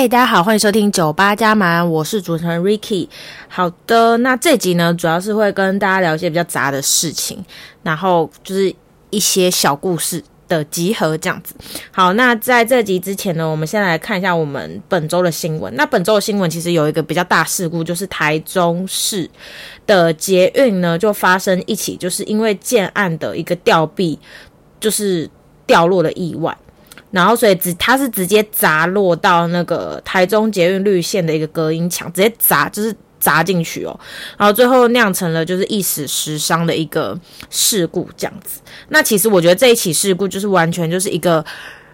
嘿，大家好，欢迎收听酒吧加满，我是主持人 Ricky。好的，那这集呢，主要是会跟大家聊一些比较杂的事情，然后就是一些小故事的集合这样子。好，那在这集之前呢，我们先来看一下我们本周的新闻。那本周的新闻其实有一个比较大事故，就是台中市的捷运呢就发生一起，就是因为建案的一个吊臂就是掉落的意外。然后，所以直它是直接砸落到那个台中捷运绿线的一个隔音墙，直接砸就是砸进去哦。然后最后酿成了就是一死十伤的一个事故这样子。那其实我觉得这一起事故就是完全就是一个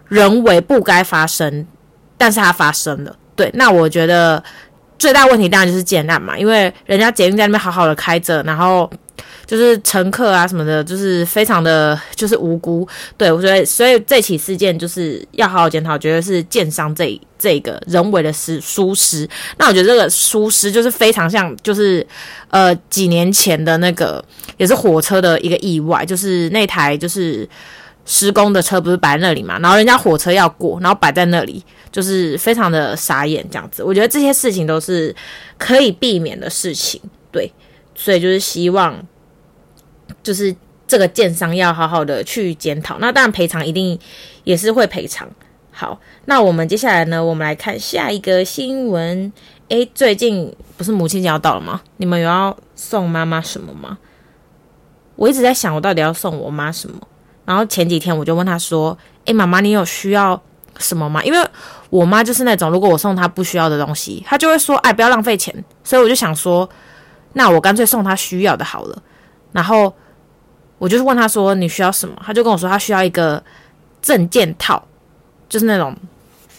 人为不该发生，但是它发生了。对，那我觉得最大问题当然就是建案嘛，因为人家捷运在那边好好的开着，然后。就是乘客啊什么的，就是非常的就是无辜，对，我觉得所以这起事件就是要好好检讨，觉得是建商这这个人为的失疏失。那我觉得这个疏失就是非常像，就是呃几年前的那个也是火车的一个意外，就是那台就是施工的车不是摆在那里嘛，然后人家火车要过，然后摆在那里，就是非常的傻眼这样子。我觉得这些事情都是可以避免的事情，对，所以就是希望。就是这个建商要好好的去检讨，那当然赔偿一定也是会赔偿。好，那我们接下来呢，我们来看下一个新闻。诶，最近不是母亲节要到了吗？你们有要送妈妈什么吗？我一直在想，我到底要送我妈什么。然后前几天我就问他说：“诶，妈妈，你有需要什么吗？”因为我妈就是那种，如果我送她不需要的东西，她就会说：“哎，不要浪费钱。”所以我就想说，那我干脆送她需要的好了。然后。我就是问他说，你需要什么，他就跟我说他需要一个证件套，就是那种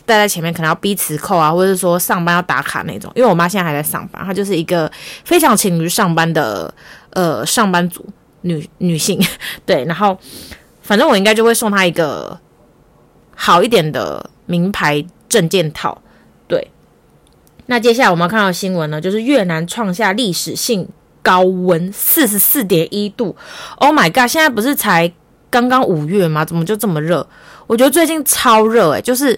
戴在前面可能要逼磁扣啊，或者是说上班要打卡那种。因为我妈现在还在上班，她就是一个非常勤于上班的呃上班族女女性，对。然后反正我应该就会送他一个好一点的名牌证件套，对。那接下来我们要看到新闻呢，就是越南创下历史性。高温四十四点一度，Oh my god！现在不是才刚刚五月吗？怎么就这么热？我觉得最近超热诶，就是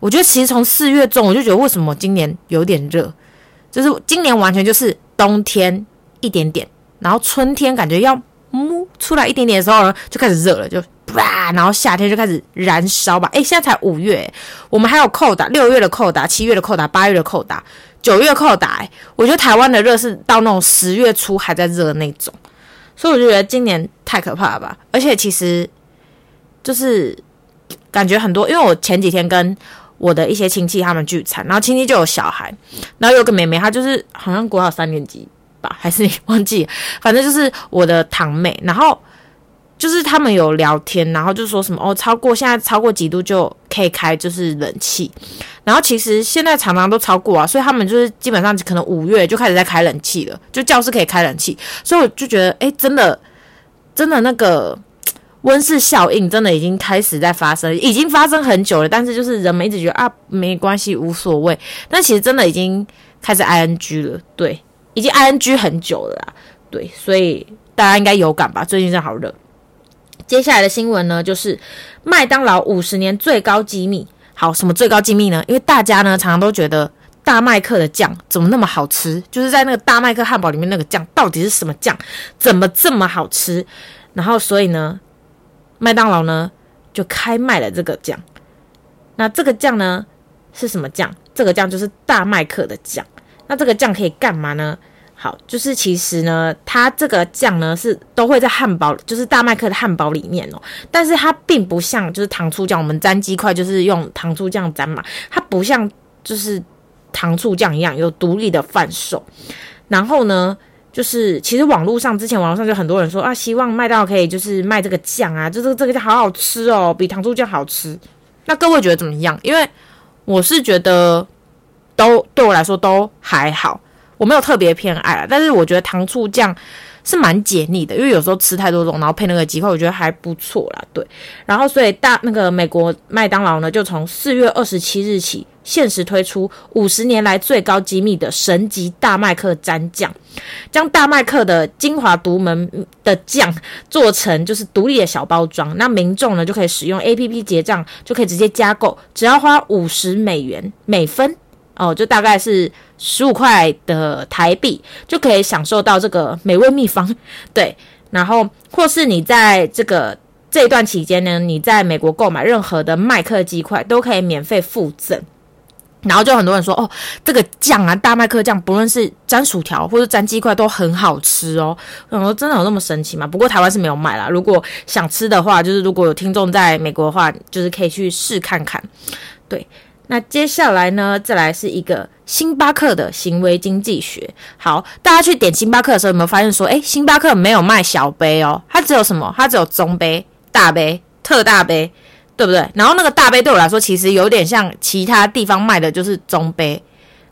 我觉得其实从四月中我就觉得为什么今年有点热，就是今年完全就是冬天一点点，然后春天感觉要摸出来一点点的时候呢，就开始热了，就啪，然后夏天就开始燃烧吧。诶，现在才五月，我们还有扣打六月的扣打，七月的扣打，八月的扣打。九月扣打，我觉得台湾的热是到那种十月初还在热那种，所以我就觉得今年太可怕了吧。而且其实就是感觉很多，因为我前几天跟我的一些亲戚他们聚餐，然后亲戚就有小孩，然后有个妹妹，她就是好像国小三年级 还是你忘记，反正就是我的堂妹，然后。就是他们有聊天，然后就说什么哦，超过现在超过几度就可以开就是冷气，然后其实现在常常都超过啊，所以他们就是基本上可能五月就开始在开冷气了，就教室可以开冷气，所以我就觉得哎，真的真的那个 温室效应真的已经开始在发生，已经发生很久了，但是就是人们一直觉得啊没关系无所谓，但其实真的已经开始 ing 了，对，已经 ing 很久了啦，对，所以大家应该有感吧，最近真的好热。接下来的新闻呢，就是麦当劳五十年最高机密。好，什么最高机密呢？因为大家呢常常都觉得大麦克的酱怎么那么好吃，就是在那个大麦克汉堡里面那个酱到底是什么酱，怎么这么好吃？然后所以呢，麦当劳呢就开卖了这个酱。那这个酱呢是什么酱？这个酱就是大麦克的酱。那这个酱可以干嘛呢？好，就是其实呢，它这个酱呢是都会在汉堡，就是大麦克的汉堡里面哦。但是它并不像就是糖醋酱，我们沾鸡块就是用糖醋酱沾嘛。它不像就是糖醋酱一样有独立的贩售。然后呢，就是其实网络上之前网络上就很多人说啊，希望麦当劳可以就是卖这个酱啊，就是这个酱好好吃哦，比糖醋酱好吃。那各位觉得怎么样？因为我是觉得都对我来说都还好。我没有特别偏爱啦，但是我觉得糖醋酱是蛮解腻的，因为有时候吃太多种，然后配那个鸡块，我觉得还不错啦。对，然后所以大那个美国麦当劳呢，就从四月二十七日起限时推出五十年来最高机密的神级大麦克蘸酱，将大麦克的精华独门的酱做成就是独立的小包装，那民众呢就可以使用 APP 结账，就可以直接加购，只要花五十美元每分哦，就大概是十五块的台币，就可以享受到这个美味秘方。对，然后或是你在这个这一段期间呢，你在美国购买任何的麦克鸡块都可以免费附赠。然后就很多人说哦，这个酱啊，大麦克酱，不论是沾薯条或者沾鸡块都很好吃哦。我说真的有那么神奇吗？不过台湾是没有卖啦。如果想吃的话，就是如果有听众在美国的话，就是可以去试看看。对，那接下来呢，再来是一个星巴克的行为经济学。好，大家去点星巴克的时候，有没有发现说，诶，星巴克没有卖小杯哦，它只有什么？它只有中杯、大杯、特大杯。对不对？然后那个大杯对我来说，其实有点像其他地方卖的，就是中杯。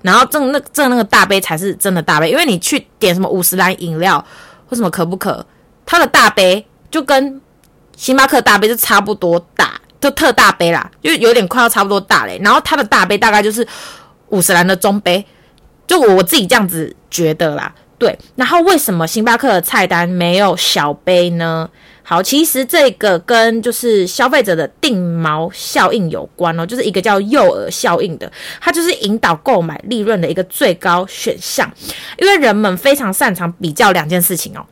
然后正那正那个大杯才是真的大杯，因为你去点什么五十岚饮料或什么可不可，它的大杯就跟星巴克大杯是差不多大，就特大杯啦，就有点快要差不多大嘞。然后它的大杯大概就是五十岚的中杯，就我自己这样子觉得啦。对，然后为什么星巴克的菜单没有小杯呢？好，其实这个跟就是消费者的定锚效应有关哦，就是一个叫诱饵效应的，它就是引导购买利润的一个最高选项，因为人们非常擅长比较两件事情哦。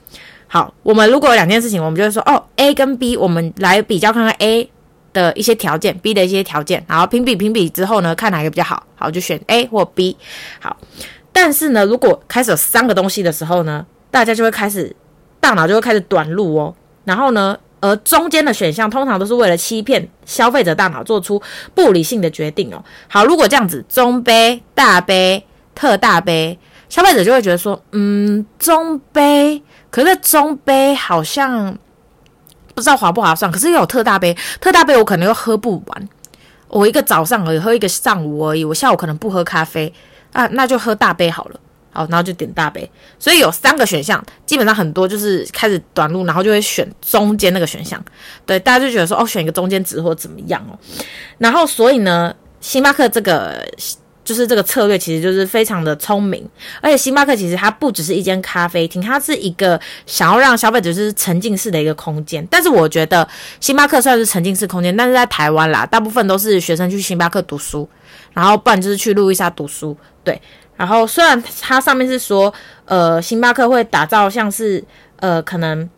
好，我们如果有两件事情，我们就会说哦，A 跟 B，我们来比较看看 A 的一些条件，B 的一些条件，然后评比评比之后呢，看哪个比较好，好就选 A 或 B。好，但是呢，如果开始有三个东西的时候呢，大家就会开始大脑就会开始短路哦。然后呢，而中间的选项通常都是为了欺骗消费者大脑，做出不理性的决定哦。好，如果这样子，中杯、大杯、特大杯，消费者就会觉得说，嗯，中杯，可是中杯好像不知道划不划算，可是又有特大杯，特大杯我可能又喝不完，我一个早上而已，喝一个上午而已，我下午可能不喝咖啡啊，那就喝大杯好了。好，然后就点大杯，所以有三个选项，基本上很多就是开始短路，然后就会选中间那个选项。对，大家就觉得说，哦，选一个中间值或怎么样哦。然后，所以呢，星巴克这个就是这个策略，其实就是非常的聪明。而且，星巴克其实它不只是一间咖啡厅，它是一个想要让消费者就是沉浸式的一个空间。但是，我觉得星巴克算是沉浸式空间，但是在台湾啦，大部分都是学生去星巴克读书，然后不然就是去路易莎读书，对。然后虽然它上面是说，呃，星巴克会打造像是呃可能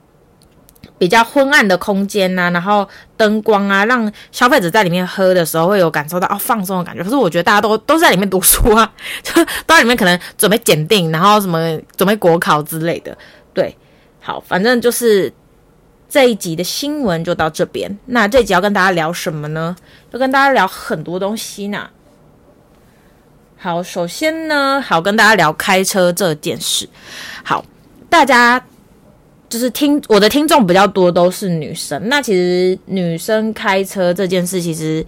比较昏暗的空间呐、然后灯光啊，让消费者在里面喝的时候会有感受到哦放松的感觉。可是我觉得大家都都在里面读书啊，就都在里面可能准备检定，然后什么准备国考之类的。对，好，反正就是这一集的新闻就到这边。那这集要跟大家聊什么呢？要跟大家聊很多东西呢。好，首先呢，好跟大家聊开车这件事。好，大家就是听我的听众比较多都是女生。那其实女生开车这件事，其实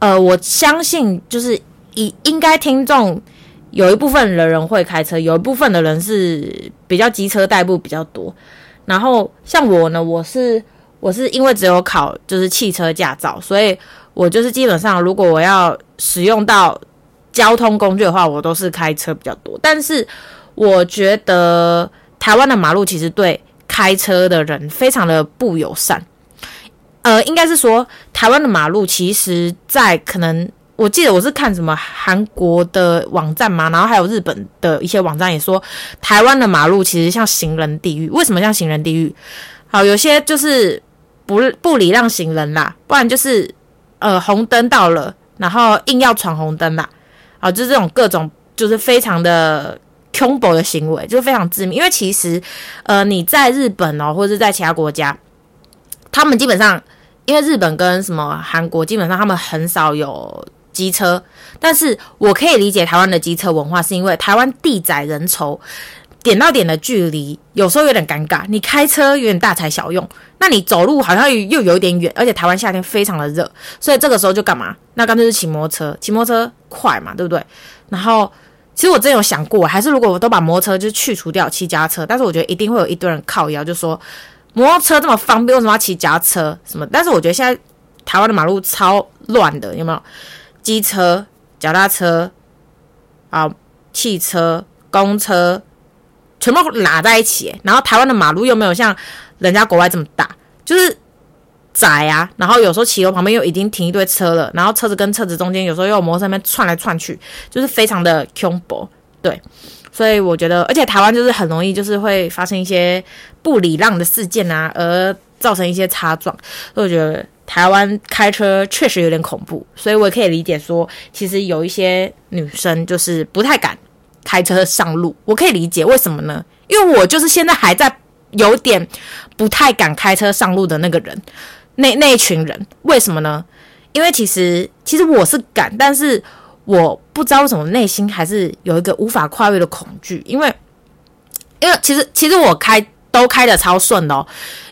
呃，我相信就是以应该听众有一部分的人会开车，有一部分的人是比较机车代步比较多。然后像我呢，我是我是因为只有考就是汽车驾照，所以我就是基本上如果我要使用到。交通工具的话，我都是开车比较多。但是我觉得台湾的马路其实对开车的人非常的不友善。呃，应该是说台湾的马路其实，在可能我记得我是看什么韩国的网站嘛，然后还有日本的一些网站也说，台湾的马路其实像行人地狱。为什么像行人地狱？好，有些就是不不礼让行人啦，不然就是呃红灯到了，然后硬要闯红灯啦。啊，就是这种各种就是非常的恐怖的行为，就非常致命。因为其实，呃，你在日本哦，或者是在其他国家，他们基本上，因为日本跟什么韩国，基本上他们很少有机车。但是我可以理解台湾的机车文化，是因为台湾地窄人稠。点到点的距离有时候有点尴尬，你开车有点大材小用，那你走路好像又有一点远，而且台湾夏天非常的热，所以这个时候就干嘛？那干脆是骑摩托车，骑摩托车快嘛，对不对？然后其实我真有想过，还是如果我都把摩托车就去除掉，骑脚踏车，但是我觉得一定会有一堆人靠腰，就说摩托车这么方便，为什么要骑脚踏车？什么？但是我觉得现在台湾的马路超乱的，有没有？机车、脚踏车啊、汽车、公车，全部拉在一起。然后台湾的马路又没有像人家国外这么大，就是窄啊。然后有时候骑楼旁边又已经停一堆车了，然后车子跟车子中间有时候又有摩托车那边窜来窜去，就是非常的恐怖。对，所以我觉得，而且台湾就是很容易就是会发生一些不礼让的事件啊，而造成一些擦撞。所以我觉得。台湾开车确实有点恐怖，所以我也可以理解说，其实有一些女生就是不太敢开车上路。我可以理解为什么呢？因为我就是现在还在有点不太敢开车上路的那个人，那那一群人，为什么呢？因为其实其实我是敢，但是我不知道为什么内心还是有一个无法跨越的恐惧，因为因为其实其实我开。都开的超顺的哦，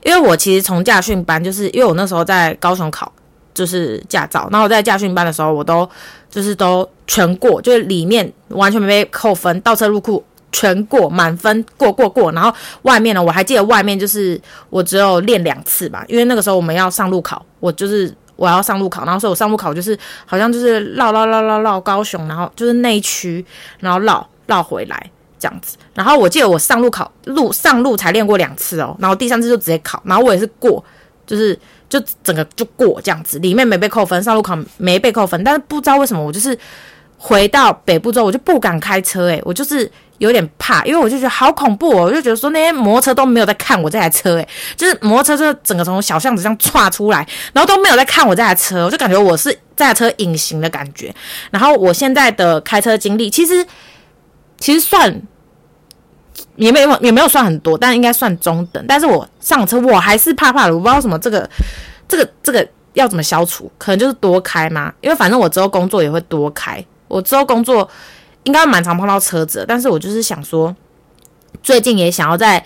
因为我其实从驾训班，就是因为我那时候在高雄考就是驾照，然后我在驾训班的时候，我都就是都全过，就是里面完全没被扣分，倒车入库全过，满分过过过，然后外面呢，我还记得外面就是我只有练两次吧，因为那个时候我们要上路考，我就是我要上路考，然后所以我上路考就是好像就是绕绕绕绕绕高雄，然后就是内区，然后绕绕回来。这样子，然后我记得我上路考路上路才练过两次哦，然后第三次就直接考，然后我也是过，就是就整个就过这样子，里面没被扣分，上路考没被扣分，但是不知道为什么我就是回到北部之后我就不敢开车诶，我就是有点怕，因为我就觉得好恐怖哦，我就觉得说那些摩托车都没有在看我这台车诶，就是摩托车整个从小巷子这样窜出来，然后都没有在看我这台车，我就感觉我是这台车隐形的感觉，然后我现在的开车经历其实。其实算也没有也没有算很多，但应该算中等。但是我上车我还是怕怕的，我不知道什么这个这个这个要怎么消除，可能就是多开嘛。因为反正我之后工作也会多开，我之后工作应该蛮常碰到车子。但是我就是想说，最近也想要再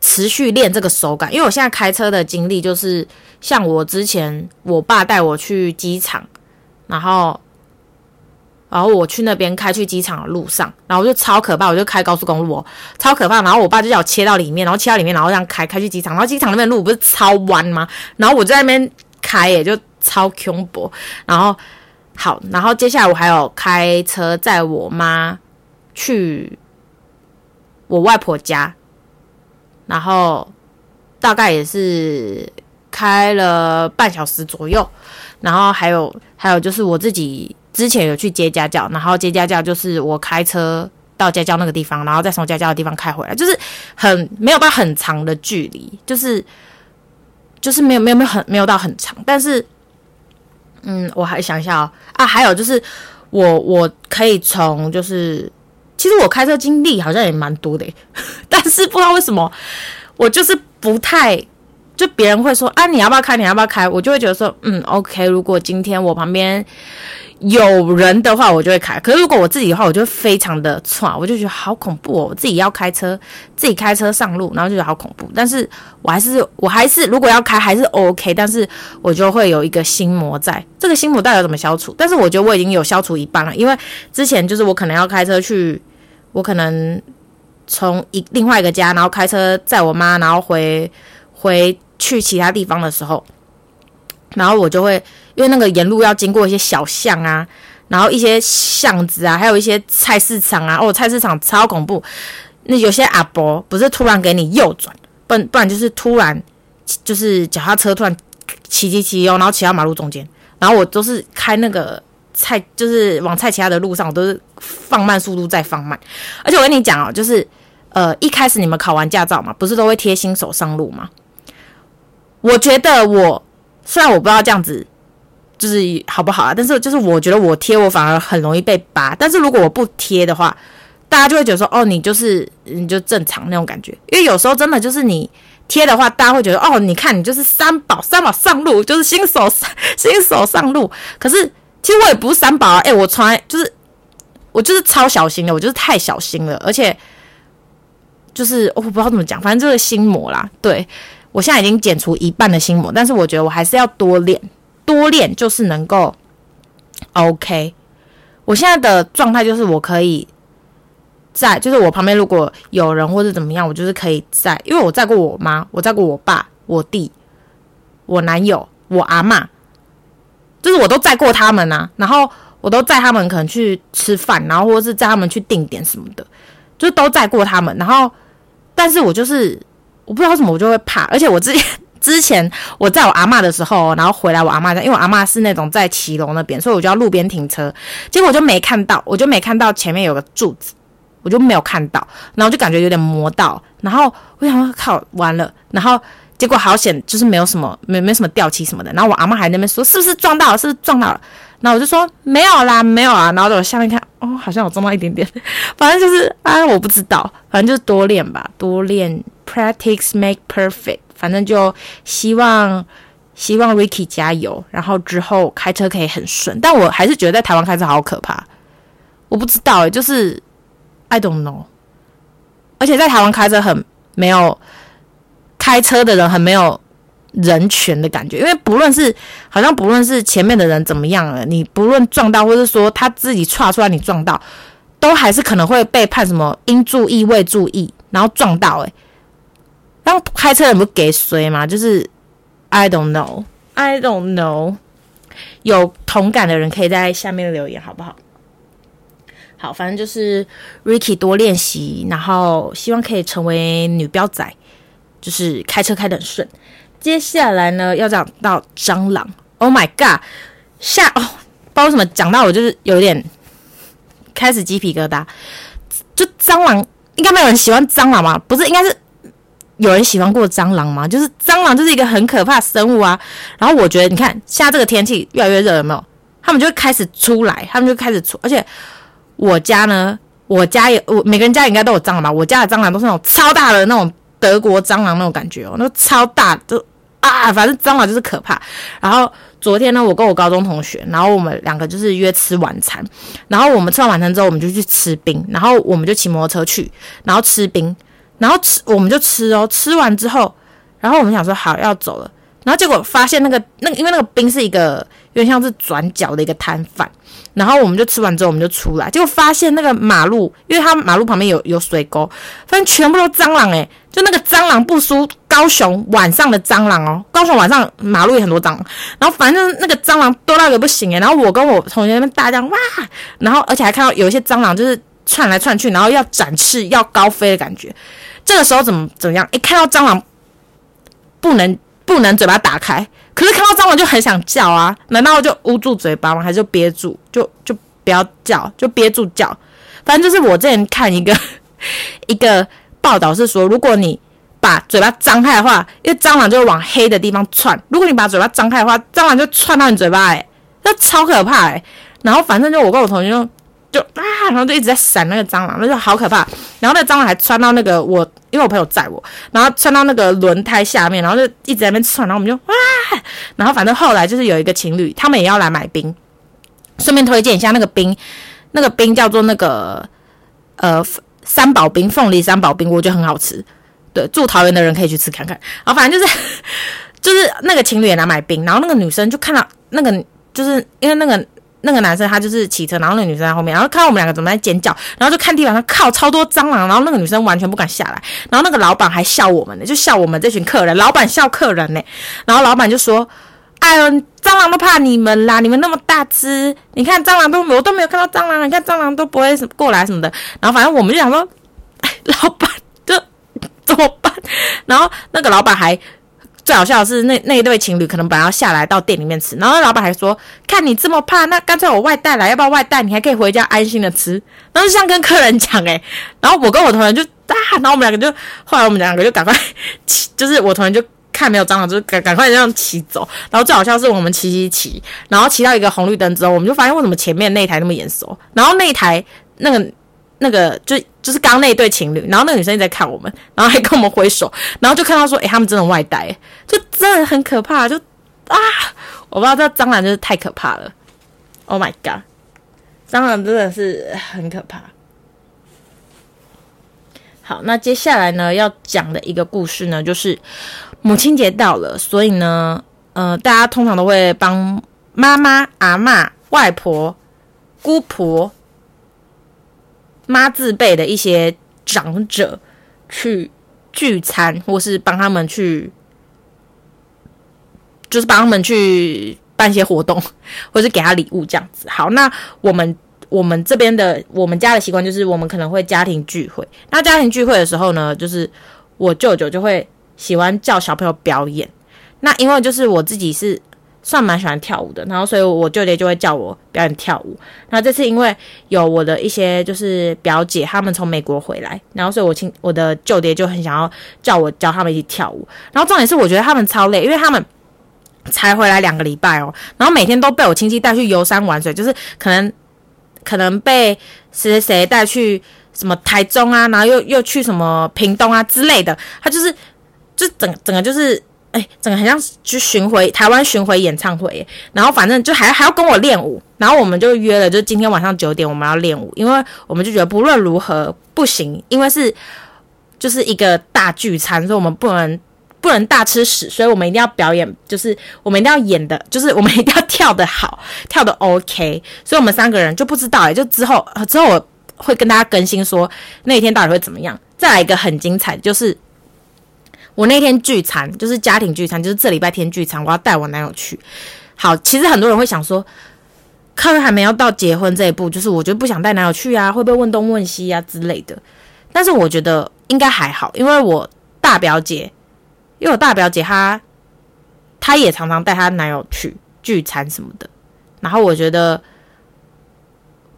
持续练这个手感，因为我现在开车的经历就是像我之前我爸带我去机场，然后。然后我去那边开去机场的路上，然后就超可怕，我就开高速公路哦，超可怕。然后我爸就叫我切到里面，然后切到里面，然后这样开开去机场。然后机场那边路不是超弯吗？然后我在那边开，也就超恐怖。然后好，然后接下来我还有开车载我妈去我外婆家，然后大概也是开了半小时左右。然后还有还有就是我自己。之前有去接家教，然后接家教就是我开车到家教那个地方，然后再从家教的地方开回来，就是很没有到很长的距离，就是就是没有没有没有很没有到很长，但是嗯，我还想一下哦。啊，还有就是我我可以从就是其实我开车经历好像也蛮多的，但是不知道为什么我就是不太就别人会说啊，你要不要开，你要不要开，我就会觉得说嗯，OK，如果今天我旁边。有人的话，我就会开。可是如果我自己的话，我就会非常的闯，我就觉得好恐怖哦。我自己要开车，自己开车上路，然后就觉得好恐怖。但是我还是，我还是，如果要开，还是 OK。但是我就会有一个心魔在，这个心魔到底怎么消除？但是我觉得我已经有消除一半了，因为之前就是我可能要开车去，我可能从一另外一个家，然后开车载我妈，然后回回去其他地方的时候。然后我就会，因为那个沿路要经过一些小巷啊，然后一些巷子啊，还有一些菜市场啊。哦，菜市场超恐怖。那有些阿伯不是突然给你右转，不然不然就是突然就是脚踏车突然骑骑骑哦，然后骑到马路中间。然后我都是开那个菜，就是往菜其他的路上，我都是放慢速度再放慢。而且我跟你讲哦，就是呃一开始你们考完驾照嘛，不是都会贴新手上路吗？我觉得我。虽然我不知道这样子就是好不好啊，但是就是我觉得我贴我反而很容易被扒。但是如果我不贴的话，大家就会觉得说哦，你就是你就正常那种感觉。因为有时候真的就是你贴的话，大家会觉得哦，你看你就是三宝，三宝上路 就是新手新手上路。可是其实我也不是三宝啊，哎，我从来就是我就是超小心的，我就是太小心了，而且就是我不知道怎么讲，反正就是心魔啦，对。我现在已经减除一半的心魔，但是我觉得我还是要多练，多练就是能够 OK。我现在的状态就是我可以在，就是我旁边如果有人或者怎么样，我就是可以在，因为我载过我妈，我载过我爸、我弟、我男友、我阿嬷，就是我都载过他们啊。然后我都载他们可能去吃饭，然后或者是载他们去定点什么的，就都载过他们。然后，但是我就是我不知道什么我就会怕，而且我之前 之前我在我阿嬷的时候，然后回来我阿嬷家，因为我阿嬷是那种在骑楼那边，所以我就要路边停车，结果我就没看到，我就没看到前面有个柱子，我就没有看到，然后就感觉有点磨到，然后我想说靠，完了，然后。结果好险，就是没有什么，没没什么掉漆什么的。然后我阿嬷还在那边说：“是不是撞到了？是不是撞到了？”然后我就说：“没有啦，没有啊。”然后我下面看，哦，好像有撞到一点点。反正就是啊，我不知道，反正就是多练吧，多练，practice make perfect。反正就希望希望 Ricky 加油，然后之后开车可以很顺。但我还是觉得在台湾开车好可怕，我不知道诶，就是 I don't know。而且在台湾开车很没有。开车的人很没有人权的感觉，因为不论是好像不论是前面的人怎么样了，你不论撞到，或是说他自己踹出来你撞到，都还是可能会被判什么应注意未注意，然后撞到、欸。诶，然后开车人不给谁嘛？就是 I don't know, I don't know。有同感的人可以在下面留言，好不好？好，反正就是 Ricky 多练习，然后希望可以成为女标仔。就是开车开得很顺。接下来呢，要讲到蟑螂。Oh my god！下哦，不知道为什么讲到我就是有点开始鸡皮疙瘩。就蟑螂，应该没有人喜欢蟑螂吗？不是，应该是有人喜欢过蟑螂吗？就是蟑螂就是一个很可怕的生物啊。然后我觉得，你看现在这个天气越来越热，有没有？他们就会开始出来，他们就开始出。而且我家呢，我家也，我每个人家应该都有蟑螂吧？我家的蟑螂都是那种超大的那种。德国蟑螂那种感觉哦，那超大，就啊，反正蟑螂就是可怕。然后昨天呢，我跟我高中同学，然后我们两个就是约吃晚餐。然后我们吃完晚餐之后，我们就去吃冰。然后我们就骑摩托车去，然后吃冰。然后吃，我们就吃哦。吃完之后，然后我们想说好要走了。然后结果发现那个那个，因为那个冰是一个有点像是转角的一个摊贩。然后我们就吃完之后，我们就出来，结果发现那个马路，因为它马路旁边有有水沟，发现全部都蟑螂诶，就那个蟑螂不输高雄晚上的蟑螂哦，高雄晚上马路也很多蟑螂，然后反正那个蟑螂多到也不行诶，然后我跟我同学那边大叫哇，然后而且还看到有一些蟑螂就是窜来窜去，然后要展翅要高飞的感觉，这个时候怎么怎么样？一看到蟑螂不能不能嘴巴打开。可是看到蟑螂就很想叫啊！难道就捂住嘴巴吗？还是就憋住？就就不要叫，就憋住叫。反正就是我之前看一个 一个报道是说，如果你把嘴巴张开的话，因为蟑螂就会往黑的地方窜。如果你把嘴巴张开的话，蟑螂就窜到你嘴巴，诶，那超可怕诶。然后反正就我跟我同学就。就啊，然后就一直在闪那个蟑螂，那就好可怕。然后那蟑螂还窜到那个我，因为我朋友载我，然后窜到那个轮胎下面，然后就一直在那边窜。然后我们就哇，然后反正后来就是有一个情侣，他们也要来买冰，顺便推荐一下那个冰，那个冰叫做那个呃三宝冰，凤梨三宝冰，我觉得很好吃。对，住桃园的人可以去吃看看。然后反正就是 就是那个情侣也来买冰，然后那个女生就看到那个，就是因为那个。那个男生他就是骑车，然后那个女生在后面，然后看到我们两个怎么在尖叫，然后就看地板上靠超多蟑螂，然后那个女生完全不敢下来，然后那个老板还笑我们呢，就笑我们这群客人，老板笑客人呢，然后老板就说：“哎呦，蟑螂都怕你们啦，你们那么大只，你看蟑螂都我都没有看到蟑螂，你看蟑螂都不会过来什么的。”然后反正我们就想说，哎，老板就怎么办？然后那个老板还。最好笑的是那那一对情侣可能本来要下来到店里面吃，然后老板还说：“看你这么怕，那干脆我外带来，要不要外带？你还可以回家安心的吃。”然后像跟客人讲诶，然后我跟我同学就啊，然后我们两个就后来我们两个就赶快骑，就是我同学就看没有蟑螂，就赶赶快这样骑走。然后最好笑是我们骑骑骑，然后骑到一个红绿灯之后，我们就发现为什么前面那一台那么眼熟，然后那一台那个。那个就就是刚那一对情侣，然后那个女生一直在看我们，然后还跟我们挥手，然后就看到说，诶、欸，他们真的外带，就真的很可怕，就啊，我不知道这蟑螂就是太可怕了，Oh my god，蟑螂真的是很可怕。好，那接下来呢要讲的一个故事呢，就是母亲节到了，所以呢，呃，大家通常都会帮妈妈、阿嬷、外婆、姑婆。妈字辈的一些长者去聚餐，或是帮他们去，就是帮他们去办些活动，或是给他礼物这样子。好，那我们我们这边的我们家的习惯就是，我们可能会家庭聚会。那家庭聚会的时候呢，就是我舅舅就会喜欢叫小朋友表演。那因为就是我自己是算蛮喜欢跳舞的，然后所以我舅舅就会叫我表演跳舞。那这次因为有我的一些就是表姐他们从美国回来，然后所以我亲我的舅爹就很想要叫我教他们一起跳舞。然后重点是我觉得他们超累，因为他们才回来两个礼拜哦，然后每天都被我亲戚带去游山玩水，就是可能可能被谁谁谁带去什么台中啊，然后又又去什么屏东啊之类的，他就是就整整个就是。哎、整个很像去巡回台湾巡回演唱会，然后反正就还还要跟我练舞，然后我们就约了，就今天晚上九点我们要练舞，因为我们就觉得不论如何不行，因为是就是一个大聚餐，所以我们不能不能大吃屎，所以我们一定要表演，就是我们一定要演的，就是我们一定要跳的好，跳的 OK，所以我们三个人就不知道哎，就之后之后我会跟大家更新说那一天到底会怎么样。再来一个很精彩，就是。我那天聚餐就是家庭聚餐，就是这礼拜天聚餐，我要带我男友去。好，其实很多人会想说，客人还没有到结婚这一步，就是我就不想带男友去啊，会不会问东问西啊之类的。但是我觉得应该还好，因为我大表姐，因为我大表姐她，她也常常带她男友去聚餐什么的。然后我觉得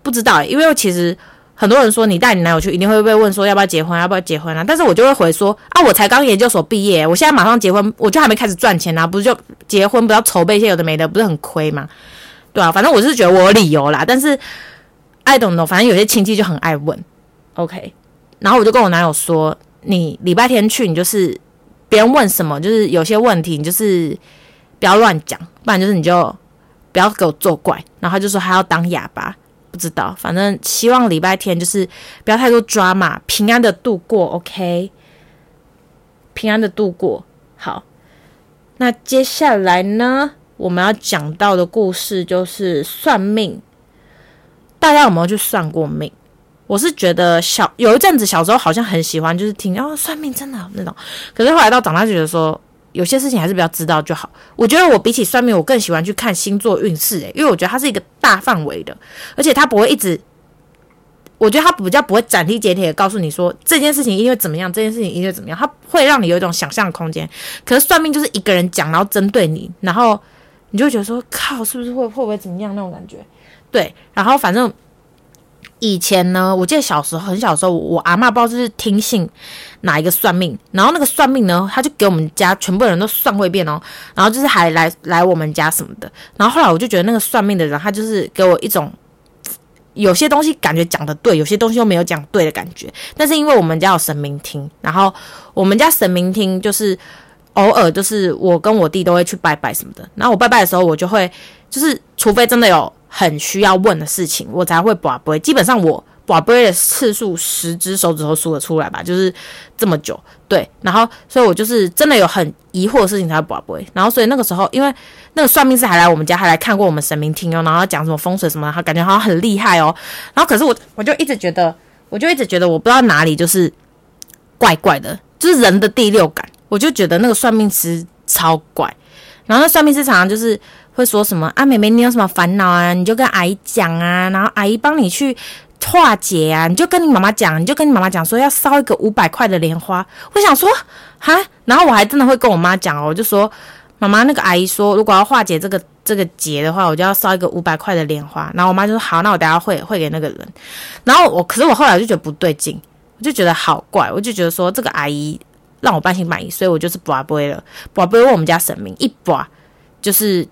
不知道，因为其实。很多人说你带你男友去一定会被问说要不要结婚，要不要结婚啊？但是我就会回说啊，我才刚研究所毕业，我现在马上结婚，我就还没开始赚钱啊，不是就结婚不要筹备一些有的没的，不是很亏吗？对啊，反正我是觉得我有理由啦。但是 I don't know，反正有些亲戚就很爱问，OK。然后我就跟我男友说，你礼拜天去，你就是别人问什么，就是有些问题，你就是不要乱讲，不然就是你就不要给我作怪。然后他就说他要当哑巴。不知道，反正希望礼拜天就是不要太多抓马，平安的度过，OK，平安的度过。好，那接下来呢，我们要讲到的故事就是算命。大家有没有去算过命？我是觉得小有一阵子小时候好像很喜欢，就是听哦算命真的那种。可是后来到长大觉得说。有些事情还是比较知道就好。我觉得我比起算命，我更喜欢去看星座运势，诶，因为我觉得它是一个大范围的，而且它不会一直，我觉得它比较不会斩钉截铁的告诉你说这件事情一定会怎么样，这件事情一定会怎么样，它会让你有一种想象的空间。可是算命就是一个人讲，然后针对你，然后你就觉得说靠，是不是会会不会怎么样那种感觉？对，然后反正。以前呢，我记得小时候很小时候，我阿嬷不知道是听信哪一个算命，然后那个算命呢，他就给我们家全部人都算过一遍哦，然后就是还来来我们家什么的，然后后来我就觉得那个算命的人，他就是给我一种有些东西感觉讲的对，有些东西又没有讲对的感觉。但是因为我们家有神明厅，然后我们家神明厅就是偶尔就是我跟我弟都会去拜拜什么的，然后我拜拜的时候，我就会就是除非真的有。很需要问的事情，我才会跋杯。基本上我跋杯的次数，十只手指头数得出来吧，就是这么久。对，然后所以我就是真的有很疑惑的事情才会跋杯。然后所以那个时候，因为那个算命师还来我们家，还来看过我们神明厅哦，然后讲什么风水什么，他感觉好像很厉害哦。然后可是我我就一直觉得，我就一直觉得我不知道哪里就是怪怪的，就是人的第六感，我就觉得那个算命师超怪。然后那算命师常常就是。会说什么啊？妹妹，你有什么烦恼啊？你就跟阿姨讲啊，然后阿姨帮你去化解啊。你就跟你妈妈讲，你就跟你妈妈讲说要烧一个五百块的莲花。我想说，哈，然后我还真的会跟我妈讲哦，我就说妈妈，那个阿姨说，如果要化解这个这个结的话，我就要烧一个五百块的莲花。然后我妈就说好，那我等下会会给那个人。然后我，可是我后来就觉得不对劲，我就觉得好怪，我就觉得说这个阿姨让我半信半疑，所以我就是跋杯了，跋杯问我们家神明一跋就是。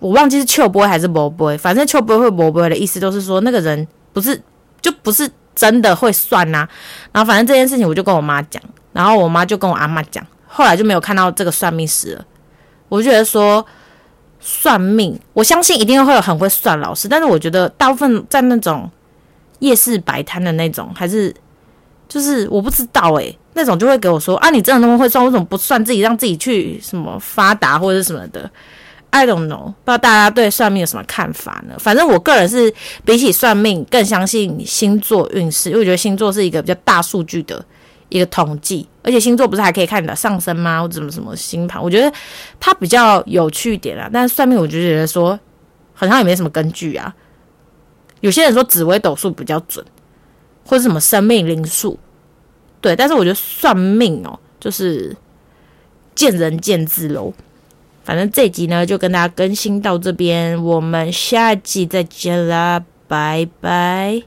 我忘记是秋波还是波波，反正秋波会波波的意思都是说那个人不是就不是真的会算呐、然后反正这件事情我就跟我妈讲，然后我妈就跟我阿妈讲，后来就没有看到这个算命师了。我就觉得说算命，我相信一定会有很会算老师，但是我觉得大部分在那种夜市摆摊的那种，还是就是我不知道诶、那种就会给我说啊，你真的那么会算，为什么不算自己让自己去什么发达或者什么的？I don't know，不知道大家对算命有什么看法呢？反正我个人是比起算命更相信星座运势，因为我觉得星座是一个比较大数据的一个统计，而且星座不是还可以看你的上升吗？或者什么什么星盘？我觉得它比较有趣一点啊。但是算命我就觉得说，好像也没什么根据啊。有些人说紫微斗数比较准，或者什么生命灵数，对。但是我觉得算命哦，就是见仁见智喽。反正这集呢，就跟大家更新到这边，我们下集再见啦，拜拜。